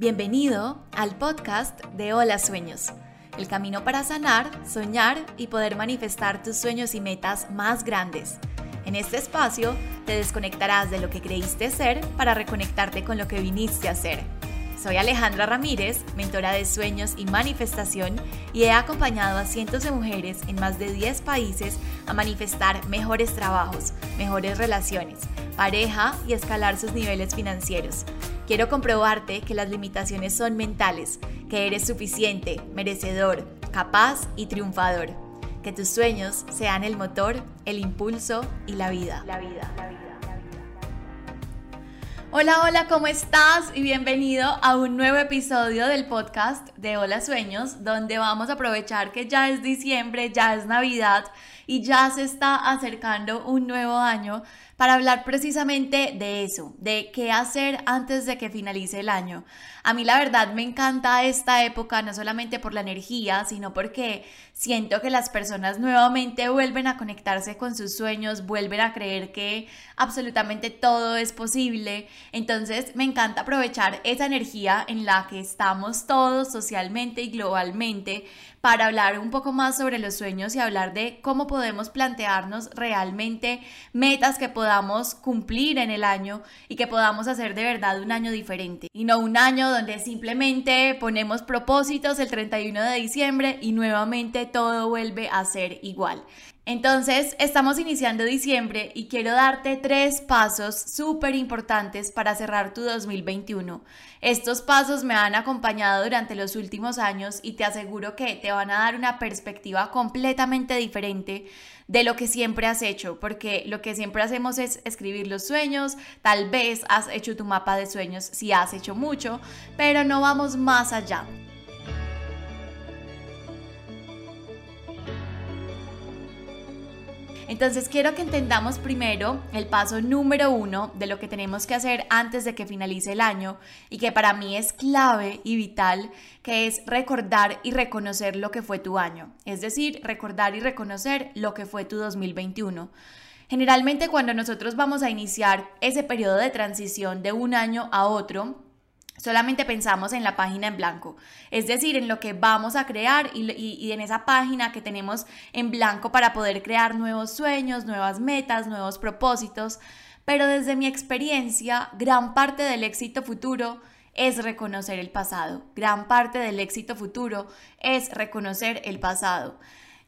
Bienvenido al podcast de Hola Sueños, el camino para sanar, soñar y poder manifestar tus sueños y metas más grandes. En este espacio te desconectarás de lo que creíste ser para reconectarte con lo que viniste a ser. Soy Alejandra Ramírez, mentora de sueños y manifestación, y he acompañado a cientos de mujeres en más de 10 países a manifestar mejores trabajos, mejores relaciones, pareja y escalar sus niveles financieros. Quiero comprobarte que las limitaciones son mentales, que eres suficiente, merecedor, capaz y triunfador. Que tus sueños sean el motor, el impulso y la vida. La vida, la vida. Hola, hola, ¿cómo estás? Y bienvenido a un nuevo episodio del podcast de Hola Sueños, donde vamos a aprovechar que ya es diciembre, ya es Navidad y ya se está acercando un nuevo año para hablar precisamente de eso, de qué hacer antes de que finalice el año. A mí la verdad me encanta esta época, no solamente por la energía, sino porque siento que las personas nuevamente vuelven a conectarse con sus sueños, vuelven a creer que absolutamente todo es posible. Entonces me encanta aprovechar esa energía en la que estamos todos socialmente y globalmente para hablar un poco más sobre los sueños y hablar de cómo podemos plantearnos realmente metas que podamos cumplir en el año y que podamos hacer de verdad un año diferente y no un año donde simplemente ponemos propósitos el 31 de diciembre y nuevamente todo vuelve a ser igual. Entonces, estamos iniciando diciembre y quiero darte tres pasos súper importantes para cerrar tu 2021. Estos pasos me han acompañado durante los últimos años y te aseguro que te van a dar una perspectiva completamente diferente de lo que siempre has hecho, porque lo que siempre hacemos es escribir los sueños, tal vez has hecho tu mapa de sueños si has hecho mucho, pero no vamos más allá. Entonces quiero que entendamos primero el paso número uno de lo que tenemos que hacer antes de que finalice el año y que para mí es clave y vital, que es recordar y reconocer lo que fue tu año. Es decir, recordar y reconocer lo que fue tu 2021. Generalmente cuando nosotros vamos a iniciar ese periodo de transición de un año a otro, Solamente pensamos en la página en blanco, es decir, en lo que vamos a crear y, en esa página que tenemos en blanco para poder crear nuevos sueños, nuevas metas, nuevos propósitos. Pero desde mi experiencia, gran parte del éxito futuro es reconocer el pasado. Gran parte del éxito futuro es reconocer el pasado.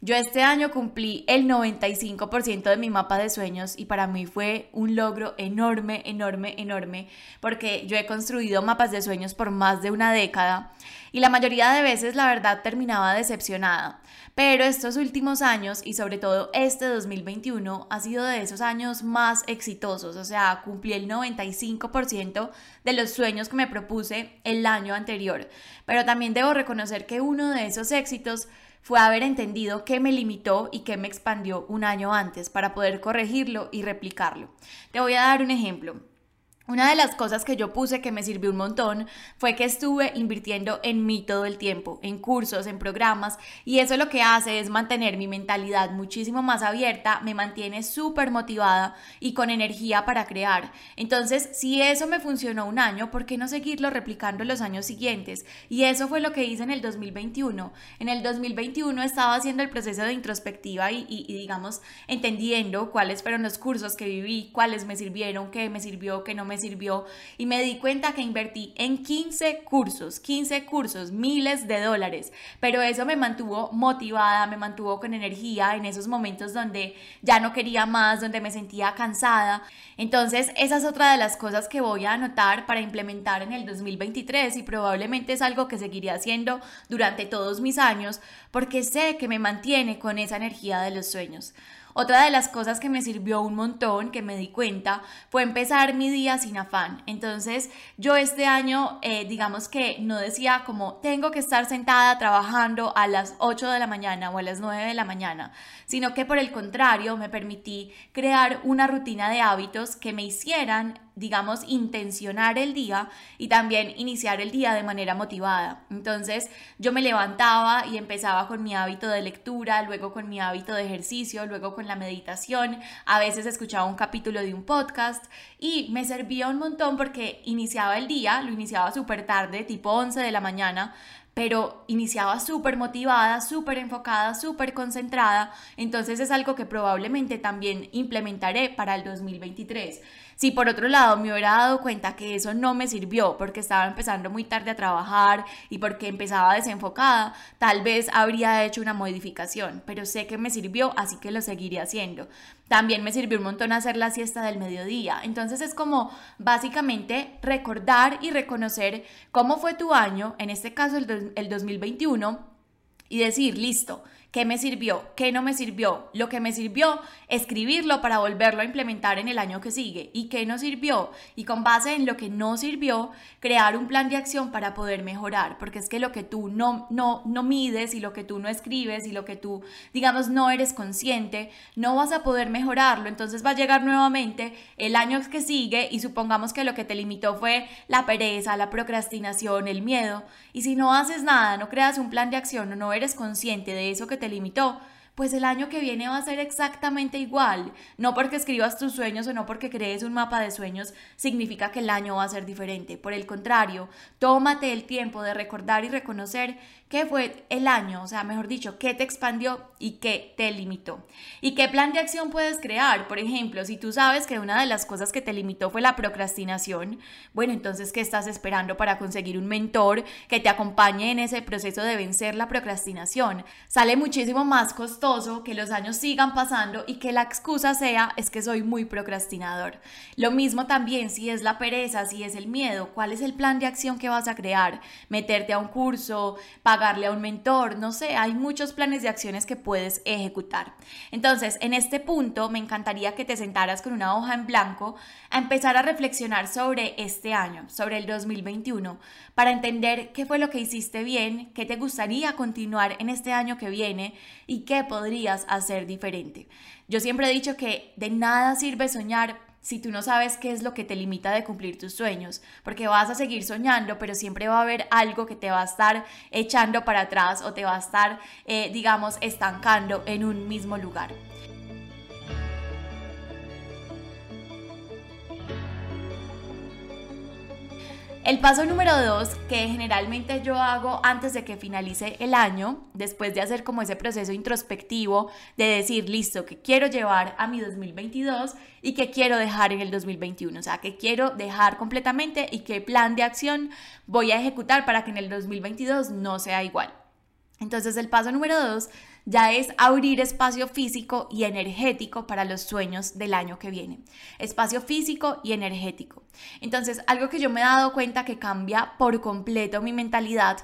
Yo este año cumplí el 95% de mi mapa de sueños y para mí fue un logro enorme, enorme, enorme, porque yo he construido mapas de sueños por más de una década y la mayoría de veces la verdad terminaba decepcionada. Pero estos últimos años y sobre todo este 2021 ha sido de esos años más exitosos, o sea, cumplí el 95% de los sueños que me propuse el año anterior. Pero también debo reconocer que uno de esos éxitos fue haber entendido qué me limitó y qué me expandió un año antes para poder corregirlo y replicarlo. Te voy a dar un ejemplo. Una de las cosas que yo puse que me sirvió un montón fue que estuve invirtiendo en mí todo el tiempo, en cursos, en programas, y eso lo que hace es mantener mi mentalidad muchísimo más abierta, me mantiene súper motivada y con energía para crear. Entonces, si eso me funcionó un año, ¿por qué no seguirlo replicando los años siguientes? Y eso fue lo que hice en el 2021. En el 2021 estaba haciendo el proceso de introspectiva y, y digamos, entendiendo cuáles fueron los cursos que viví, cuáles me sirvieron, qué me sirvió, qué no me sirvió y me di cuenta que invertí en 15 cursos, 15 cursos, miles de dólares, pero eso me mantuvo motivada, me mantuvo con energía en esos momentos donde ya no quería más, donde me sentía cansada. Entonces, esa es otra de las cosas que voy a anotar para implementar en el 2023 y probablemente es algo que seguiré haciendo durante todos mis años porque sé que me mantiene con esa energía de los sueños. Otra de las cosas que me sirvió un montón, que me di cuenta, fue empezar mi día sin afán. Entonces, yo este año, eh, digamos que no decía como tengo que estar sentada trabajando a las 8 de la mañana o a las 9 de la mañana, sino que por el contrario me permití crear una rutina de hábitos que me hicieran digamos, intencionar el día y también iniciar el día de manera motivada. Entonces yo me levantaba y empezaba con mi hábito de lectura, luego con mi hábito de ejercicio, luego con la meditación, a veces escuchaba un capítulo de un podcast y me servía un montón porque iniciaba el día, lo iniciaba súper tarde, tipo 11 de la mañana, pero iniciaba súper motivada, súper enfocada, súper concentrada, entonces es algo que probablemente también implementaré para el 2023. Si por otro lado me hubiera dado cuenta que eso no me sirvió porque estaba empezando muy tarde a trabajar y porque empezaba desenfocada, tal vez habría hecho una modificación, pero sé que me sirvió, así que lo seguiré haciendo. También me sirvió un montón hacer la siesta del mediodía. Entonces es como básicamente recordar y reconocer cómo fue tu año, en este caso el, el 2021, y decir, listo, ¿Qué me sirvió? ¿Qué no me sirvió? Lo que me sirvió, escribirlo para volverlo a implementar en el año que sigue. ¿Y qué no sirvió? Y con base en lo que no sirvió, crear un plan de acción para poder mejorar. Porque es que lo que tú no, no, no mides y lo que tú no escribes y lo que tú, digamos, no eres consciente, no vas a poder mejorarlo. Entonces va a llegar nuevamente el año que sigue y supongamos que lo que te limitó fue la pereza, la procrastinación, el miedo. Y si no haces nada, no creas un plan de acción o no eres consciente de eso que te limitó, pues el año que viene va a ser exactamente igual. No porque escribas tus sueños o no porque crees un mapa de sueños significa que el año va a ser diferente. Por el contrario, tómate el tiempo de recordar y reconocer qué fue el año, o sea, mejor dicho, qué te expandió y qué te limitó. ¿Y qué plan de acción puedes crear? Por ejemplo, si tú sabes que una de las cosas que te limitó fue la procrastinación, bueno, entonces, ¿qué estás esperando para conseguir un mentor que te acompañe en ese proceso de vencer la procrastinación? Sale muchísimo más costoso que los años sigan pasando y que la excusa sea es que soy muy procrastinador. Lo mismo también si es la pereza, si es el miedo, ¿cuál es el plan de acción que vas a crear? Meterte a un curso, pagar pagarle a un mentor, no sé, hay muchos planes de acciones que puedes ejecutar. Entonces, en este punto me encantaría que te sentaras con una hoja en blanco a empezar a reflexionar sobre este año, sobre el 2021, para entender qué fue lo que hiciste bien, qué te gustaría continuar en este año que viene y qué podrías hacer diferente. Yo siempre he dicho que de nada sirve soñar si tú no sabes qué es lo que te limita de cumplir tus sueños, porque vas a seguir soñando, pero siempre va a haber algo que te va a estar echando para atrás o te va a estar, eh, digamos, estancando en un mismo lugar. El paso número dos, que generalmente yo hago antes de que finalice el año, después de hacer como ese proceso introspectivo de decir, listo, que quiero llevar a mi 2022 y que quiero dejar en el 2021, o sea, que quiero dejar completamente y qué plan de acción voy a ejecutar para que en el 2022 no sea igual. Entonces el paso número dos ya es abrir espacio físico y energético para los sueños del año que viene. Espacio físico y energético. Entonces, algo que yo me he dado cuenta que cambia por completo mi mentalidad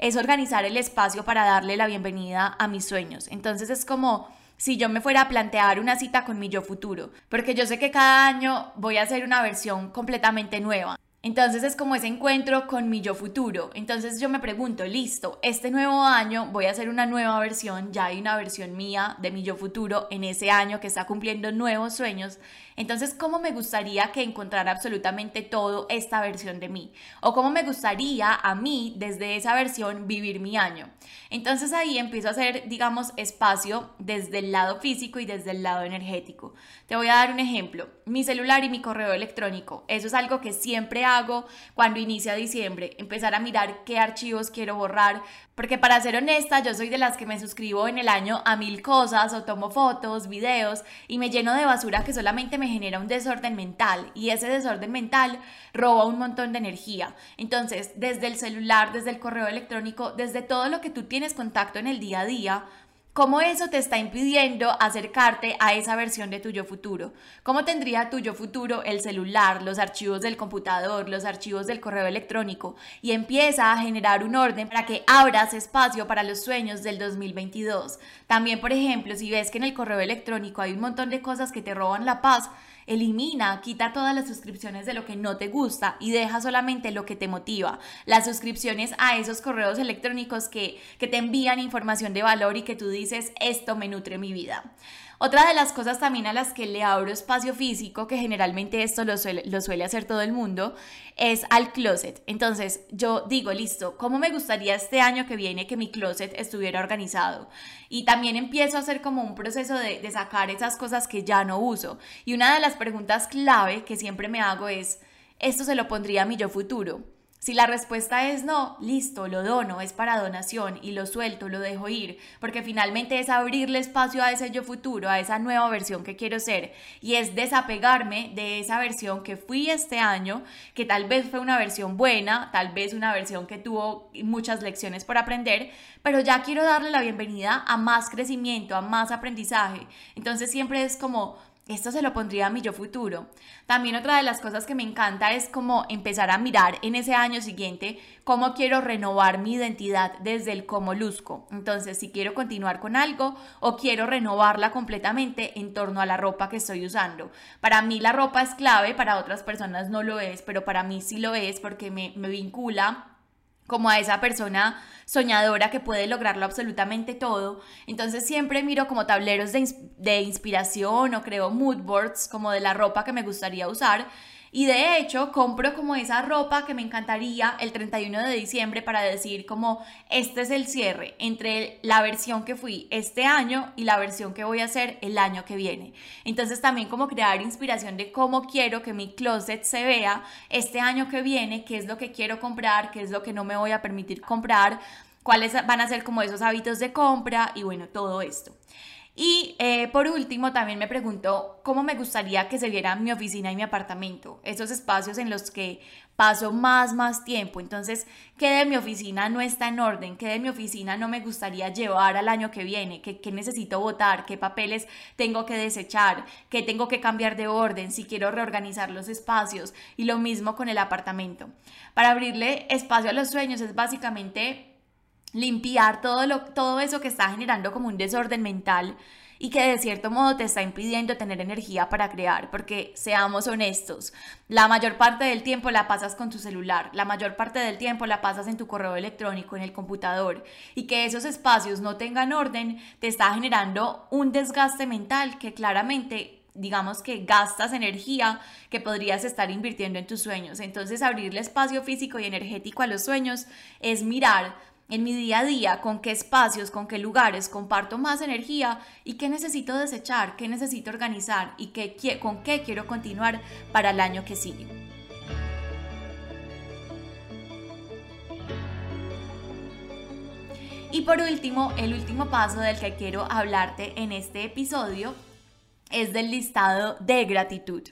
es organizar el espacio para darle la bienvenida a mis sueños. Entonces es como si yo me fuera a plantear una cita con mi yo futuro, porque yo sé que cada año voy a hacer una versión completamente nueva. Entonces es como ese encuentro con mi yo futuro. Entonces yo me pregunto, listo, este nuevo año voy a hacer una nueva versión, ya hay una versión mía de mi yo futuro en ese año que está cumpliendo nuevos sueños. Entonces, ¿cómo me gustaría que encontrara absolutamente todo esta versión de mí? O cómo me gustaría a mí desde esa versión vivir mi año. Entonces ahí empiezo a hacer, digamos, espacio desde el lado físico y desde el lado energético. Te voy a dar un ejemplo. Mi celular y mi correo electrónico. Eso es algo que siempre hago cuando inicia diciembre. Empezar a mirar qué archivos quiero borrar. Porque para ser honesta, yo soy de las que me suscribo en el año a mil cosas o tomo fotos, videos y me lleno de basura que solamente me genera un desorden mental. Y ese desorden mental roba un montón de energía. Entonces, desde el celular, desde el correo electrónico, desde todo lo que tú tienes contacto en el día a día, ¿Cómo eso te está impidiendo acercarte a esa versión de tuyo futuro? ¿Cómo tendría tuyo futuro el celular, los archivos del computador, los archivos del correo electrónico? Y empieza a generar un orden para que abras espacio para los sueños del 2022. También, por ejemplo, si ves que en el correo electrónico hay un montón de cosas que te roban la paz, elimina, quita todas las suscripciones de lo que no te gusta y deja solamente lo que te motiva. Las suscripciones a esos correos electrónicos que, que te envían información de valor y que tú dices, esto me nutre mi vida. Otra de las cosas también a las que le abro espacio físico, que generalmente esto lo suele, suele hacer todo el mundo, es al closet. Entonces yo digo, listo, ¿cómo me gustaría este año que viene que mi closet estuviera organizado? Y también empiezo a hacer como un proceso de, de sacar esas cosas que ya no uso. Y una de las preguntas clave que siempre me hago es, ¿esto se lo pondría a mi yo futuro? Si la respuesta es no, listo, lo dono, es para donación y lo suelto, lo dejo ir, porque finalmente es abrirle espacio a ese yo futuro, a esa nueva versión que quiero ser y es desapegarme de esa versión que fui este año, que tal vez fue una versión buena, tal vez una versión que tuvo muchas lecciones por aprender, pero ya quiero darle la bienvenida a más crecimiento, a más aprendizaje. Entonces siempre es como esto se lo pondría a mi yo futuro. También otra de las cosas que me encanta es como empezar a mirar en ese año siguiente cómo quiero renovar mi identidad desde el cómo luzco. Entonces, si quiero continuar con algo o quiero renovarla completamente en torno a la ropa que estoy usando. Para mí la ropa es clave, para otras personas no lo es, pero para mí sí lo es porque me, me vincula como a esa persona soñadora que puede lograrlo absolutamente todo. Entonces siempre miro como tableros de, de, inspiración o creo mood boards como de la ropa que me gustaría usar y de hecho, compro como esa ropa que me encantaría el 31 de diciembre para decir como este es el cierre entre la versión que fui este año y la versión que voy a hacer el año que viene. Entonces también como crear inspiración de cómo quiero que mi closet se vea este año que viene, qué es lo que quiero comprar, qué es lo que no me voy a permitir comprar, cuáles van a ser como esos hábitos de compra y bueno, todo esto. Y eh, por último, también me preguntó cómo me gustaría que se viera mi oficina y mi apartamento, esos espacios en los que paso más, más tiempo. Entonces, ¿qué de mi oficina no está en orden? ¿Qué de mi oficina no me gustaría llevar al año que viene? ¿Qué, qué necesito votar? ¿Qué papeles tengo que desechar? ¿Qué tengo que cambiar de orden? Si quiero reorganizar los espacios. Y lo mismo con el apartamento. Para abrirle espacio a los sueños es básicamente limpiar todo, lo, todo eso que está generando como un desorden mental y que de cierto modo te está impidiendo tener energía para crear, porque seamos honestos, la mayor parte del tiempo la pasas con tu celular, la mayor parte del tiempo la pasas en tu correo electrónico, en el computador, y que esos espacios no tengan orden te está generando un desgaste mental que claramente digamos que gastas energía que podrías estar invirtiendo en tus sueños. Entonces abrirle espacio físico y energético a los sueños es mirar en mi día a día, con qué espacios, con qué lugares comparto más energía y qué necesito desechar, qué necesito organizar y qué, con qué quiero continuar para el año que sigue. Y por último, el último paso del que quiero hablarte en este episodio es del listado de gratitud.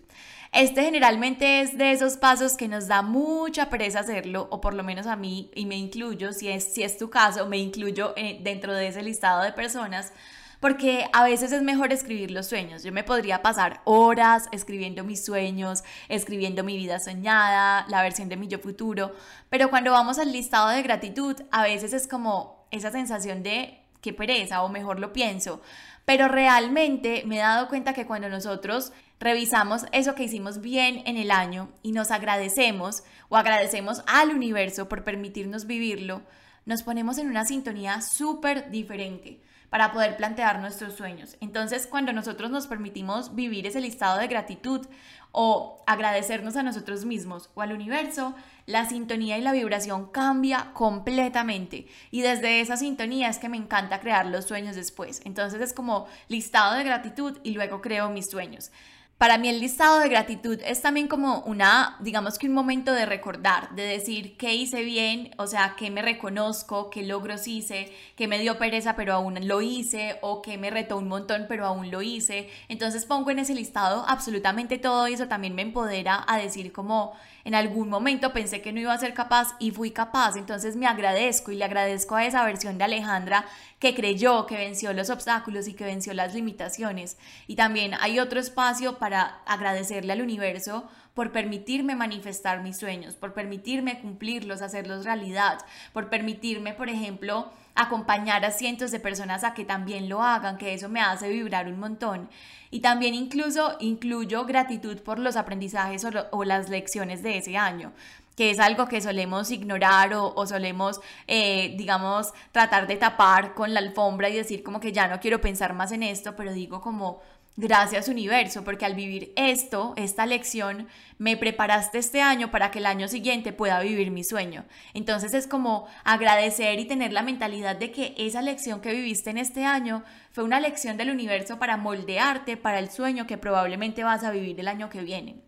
Este generalmente es de esos pasos que nos da mucha pereza hacerlo, o por lo menos a mí, y me incluyo, si es, si es tu caso, me incluyo eh, dentro de ese listado de personas, porque a veces es mejor escribir los sueños. Yo me podría pasar horas escribiendo mis sueños, escribiendo mi vida soñada, la versión de mi yo futuro, pero cuando vamos al listado de gratitud, a veces es como esa sensación de qué pereza, o mejor lo pienso, pero realmente me he dado cuenta que cuando nosotros revisamos eso que hicimos bien en el año y nos agradecemos o agradecemos al universo por permitirnos vivirlo, nos ponemos en una sintonía súper diferente para poder plantear nuestros sueños. Entonces, cuando nosotros nos permitimos vivir ese listado de gratitud o agradecernos a nosotros mismos o al universo, la sintonía y la vibración cambia completamente. Y desde esa sintonía es que me encanta crear los sueños después. Entonces es como listado de gratitud y luego creo mis sueños. Para mí el listado de gratitud es también como una, digamos que un momento de recordar, de decir qué hice bien, o sea, qué me reconozco, qué logros hice, qué me dio pereza pero aún lo hice, o qué me retó un montón pero aún lo hice. Entonces pongo en ese listado absolutamente todo y eso también me empodera a decir como en algún momento pensé que no iba a ser capaz y fui capaz. Entonces me agradezco y le agradezco a esa versión de Alejandra que creyó, que venció los obstáculos y que venció las limitaciones. Y también hay otro espacio para agradecerle al universo por permitirme manifestar mis sueños, por permitirme cumplirlos, hacerlos realidad, por permitirme, por ejemplo, acompañar a cientos de personas a que también lo hagan, que eso me hace vibrar un montón. Y también incluso incluyo gratitud por los aprendizajes o, las lecciones de ese año que es algo que solemos ignorar o, solemos, eh, digamos, tratar de tapar con la alfombra y decir como que ya no quiero pensar más en esto, pero digo como, Gracias universo, porque al vivir esto, esta lección, me preparaste este año para que el año siguiente pueda vivir mi sueño. Entonces es como agradecer y tener la mentalidad de que esa lección que viviste en este año fue una lección del universo para moldearte para el sueño que probablemente vas a vivir el año que viene.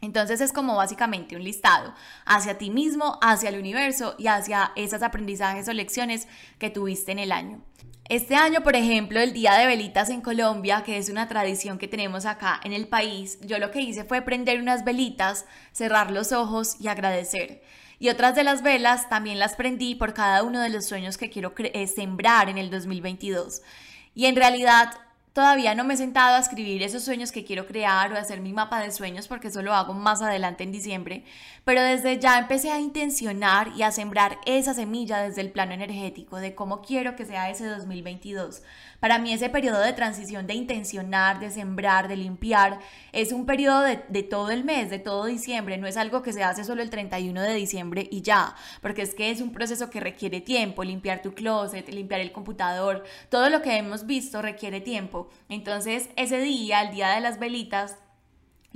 Entonces es como básicamente un listado hacia ti mismo, hacia el universo y hacia esos aprendizajes o lecciones que tuviste en el año. Este año, por ejemplo, el Día de Velitas en Colombia, que es una tradición que tenemos acá en el país, yo lo que hice fue prender unas velitas, cerrar los ojos y agradecer. Y otras de las velas también las prendí por cada uno de los sueños que quiero eh, sembrar en el 2022. Y en realidad Todavía no me he sentado a escribir esos sueños que quiero crear o hacer mi mapa de sueños porque eso lo hago más adelante en diciembre, pero desde ya empecé a intencionar y a sembrar esa semilla desde el plano energético de cómo quiero que sea ese 2022. Para mí ese periodo de transición de intencionar, de sembrar, de limpiar, es un periodo de, todo el mes, de todo diciembre, no es algo que se hace solo el 31 de diciembre y ya, porque es que es un proceso que requiere tiempo, limpiar tu closet, limpiar el computador, todo lo que hemos visto requiere tiempo. Entonces ese día, el día de las velitas,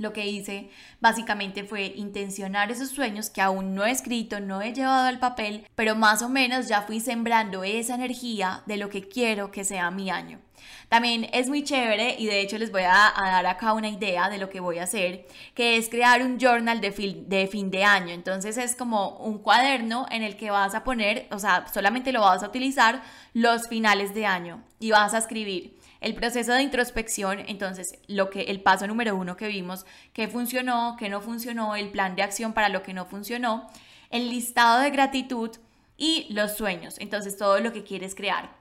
lo que hice básicamente fue intencionar esos sueños que aún no he escrito, no he llevado al papel, pero más o menos ya fui sembrando esa energía de lo que quiero que sea mi año. También es muy chévere y de hecho les voy a, dar acá una idea de lo que voy a hacer, que es crear un journal de, de fin de año. Entonces es como un cuaderno en el que vas a poner, o sea, solamente lo vas a utilizar los finales de año y vas a escribir el proceso de introspección, entonces, lo que el paso número uno que vimos, qué funcionó, qué no funcionó, el plan de acción para lo que no funcionó, el listado de gratitud y los sueños, entonces todo lo que quieres crear.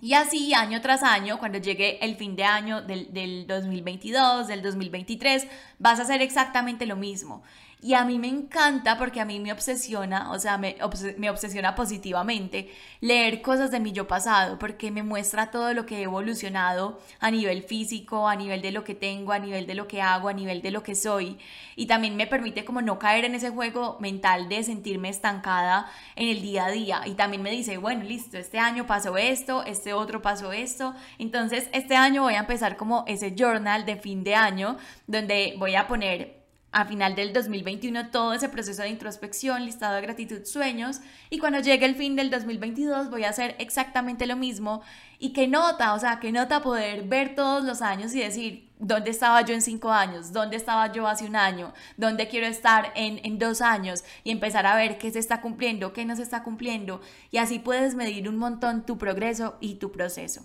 Y así año tras año, cuando llegue el fin de año del, del 2022, del 2023, vas a hacer exactamente lo mismo. Y a mí me encanta porque a mí me obsesiona, o sea, me, me, obsesiona positivamente leer cosas de mi yo pasado, porque me muestra todo lo que he evolucionado a nivel físico, a nivel de lo que tengo, a nivel de lo que hago, a nivel de lo que soy. Y también me permite como no caer en ese juego mental de sentirme estancada en el día a día. Y también me dice, bueno, listo, este año pasó esto, este otro pasó esto. Entonces, este año voy a empezar como ese journal de fin de año, donde voy a poner a final del 2021 todo ese proceso de introspección, listado de gratitud, sueños, y cuando llegue el fin del 2022 voy a hacer exactamente lo mismo y qué nota, o sea, qué nota poder ver todos los años y decir, ¿dónde estaba yo en cinco años? ¿Dónde estaba yo hace un año? ¿Dónde quiero estar en, en dos años? Y empezar a ver qué se está cumpliendo, qué no se está cumpliendo, y así puedes medir un montón tu progreso y tu proceso.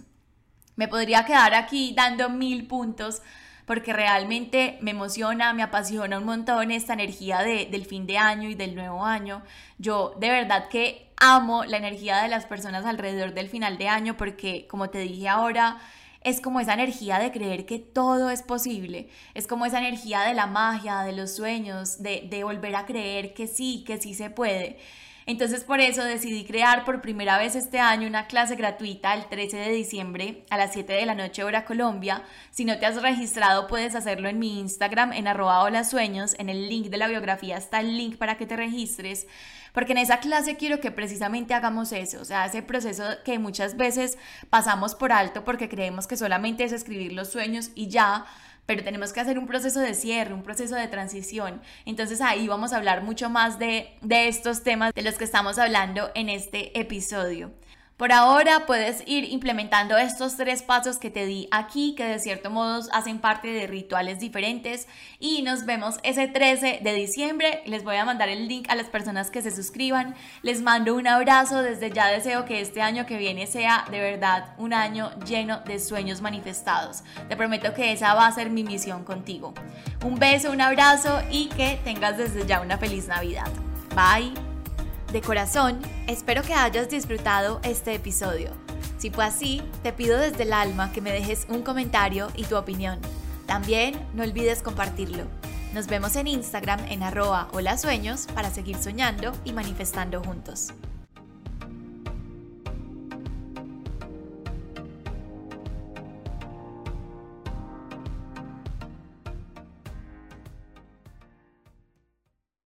Me podría quedar aquí dando mil puntos porque realmente me emociona, me apasiona un montón esta energía de, del fin de año y del nuevo año. Yo de verdad que amo la energía de las personas alrededor del final de año porque, como te dije ahora, es como esa energía de creer que todo es posible, es como esa energía de la magia, de los sueños, de, de volver a creer que sí, que sí se puede. Entonces por eso decidí crear por primera vez este año una clase gratuita el 13 de diciembre a las 7 de la noche hora Colombia. Si no te has registrado puedes hacerlo en mi Instagram en arroba sueños. En el link de la biografía está el link para que te registres. Porque en esa clase quiero que precisamente hagamos eso, o sea, ese proceso que muchas veces pasamos por alto porque creemos que solamente es escribir los sueños y ya, pero tenemos que hacer un proceso de cierre, un proceso de transición. Entonces ahí vamos a hablar mucho más de, de estos temas de los que estamos hablando en este episodio. Por ahora puedes ir implementando estos tres pasos que te di aquí, que de cierto modo hacen parte de rituales diferentes. Y nos vemos ese 13 de diciembre. Les voy a mandar el link a las personas que se suscriban. Les mando un abrazo. Desde ya deseo que este año que viene sea de verdad un año lleno de sueños manifestados. Te prometo que esa va a ser mi misión contigo. Un beso, un abrazo y que tengas desde ya una feliz Navidad. Bye. De corazón, espero que hayas disfrutado este episodio. Si fue así, te pido desde el alma que me dejes un comentario y tu opinión. También no olvides compartirlo. Nos vemos en Instagram en arroba hola sueños para seguir soñando y manifestando juntos.